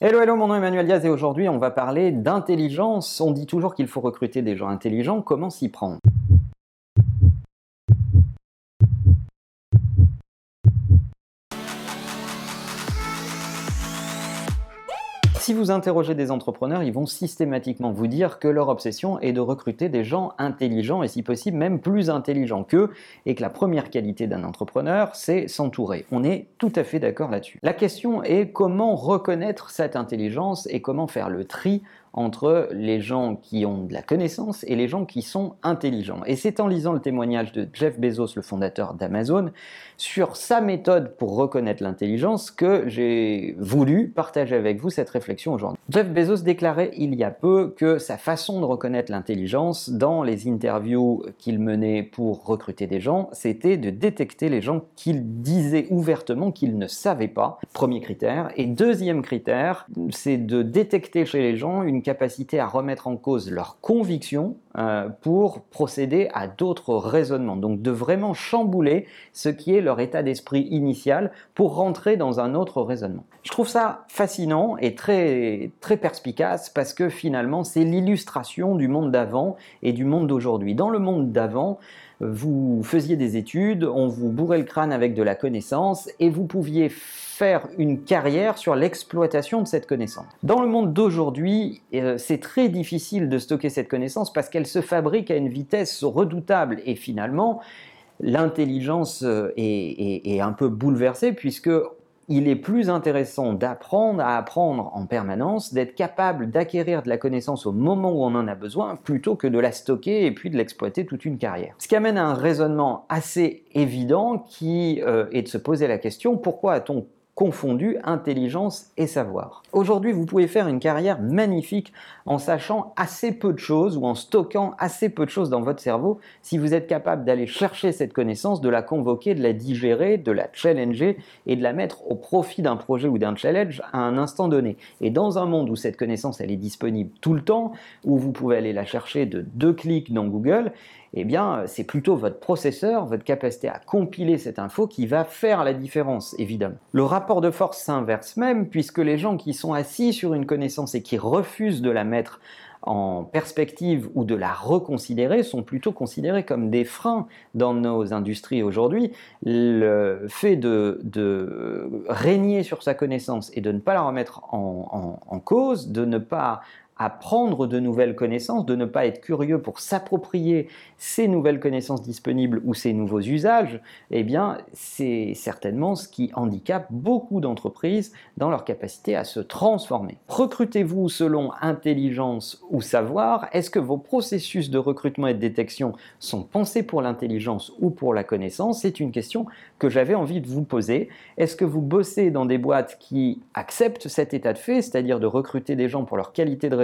Hello, hello, mon nom est Emmanuel Diaz et aujourd'hui on va parler d'intelligence. On dit toujours qu'il faut recruter des gens intelligents, comment s'y prendre? Si vous interrogez des entrepreneurs, ils vont systématiquement vous dire que leur obsession est de recruter des gens intelligents et si possible même plus intelligents qu'eux et que la première qualité d'un entrepreneur, c'est s'entourer. On est tout à fait d'accord là-dessus. La question est comment reconnaître cette intelligence et comment faire le tri entre les gens qui ont de la connaissance et les gens qui sont intelligents. Et c'est en lisant le témoignage de Jeff Bezos, le fondateur d'Amazon, sur sa méthode pour reconnaître l'intelligence que j'ai voulu partager avec vous cette réflexion aujourd'hui. Jeff Bezos déclarait il y a peu que sa façon de reconnaître l'intelligence dans les interviews qu'il menait pour recruter des gens, c'était de détecter les gens qu'il disait ouvertement qu'ils ne savaient pas, premier critère. Et deuxième critère, c'est de détecter chez les gens une capacité à remettre en cause leurs convictions euh, pour procéder à d'autres raisonnements. Donc de vraiment chambouler ce qui est leur état d'esprit initial pour rentrer dans un autre raisonnement. Je trouve ça fascinant et très, très perspicace parce que finalement c'est l'illustration du monde d'avant et du monde d'aujourd'hui. Dans le monde d'avant, vous faisiez des études, on vous bourrait le crâne avec de la connaissance et vous pouviez faire une carrière sur l'exploitation de cette connaissance. Dans le monde d'aujourd'hui, euh, c'est très difficile de stocker cette connaissance parce qu'elle se fabrique à une vitesse redoutable et finalement, l'intelligence euh, est, un peu bouleversée puisque il est plus intéressant d'apprendre à apprendre en permanence, d'être capable d'acquérir de la connaissance au moment où on en a besoin, plutôt que de la stocker et puis de l'exploiter toute une carrière. Ce qui amène à un raisonnement assez évident qui euh, est de se poser la question, pourquoi a-t-on confondu intelligence et savoir. Aujourd'hui, vous pouvez faire une carrière magnifique en sachant assez peu de choses ou en stockant assez peu de choses dans votre cerveau si vous êtes capable d'aller chercher cette connaissance, de la convoquer, de la digérer, de la challenger et de la mettre au profit d'un projet ou d'un challenge à un instant donné. Et dans un monde où cette connaissance elle est disponible tout le temps, où vous pouvez aller la chercher de deux clics dans Google, eh bien, c'est plutôt votre processeur, votre capacité à compiler cette info qui va faire la différence, évidemment. Le rapport de force s'inverse même, puisque les gens qui sont assis sur une connaissance et qui refusent de la mettre en perspective ou de la reconsidérer sont plutôt considérés comme des freins dans nos industries aujourd'hui. Le fait de, régner sur sa connaissance et de ne pas la remettre en cause, de ne pas apprendre de nouvelles connaissances, de ne pas être curieux pour s'approprier ces nouvelles connaissances disponibles ou ces nouveaux usages, eh bien, c'est certainement ce qui handicape beaucoup d'entreprises dans leur capacité à se transformer. Recrutez-vous selon intelligence ou savoir Est-ce que vos processus de recrutement et de détection sont pensés pour l'intelligence ou pour la connaissance? C'est une question que j'avais envie de vous poser. Est-ce que vous bossez dans des boîtes qui acceptent cet état de fait, c'est-à-dire de recruter des gens pour leur qualité de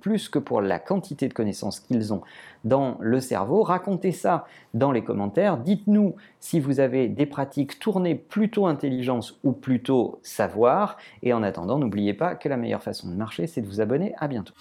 plus que pour la quantité de connaissances qu'ils ont dans le cerveau Racontez ça dans les commentaires. Dites-nous si vous avez des pratiques tournées plutôt intelligence ou plutôt savoir. Et en attendant, n'oubliez pas que la meilleure façon de marcher, c'est de vous abonner. À bientôt.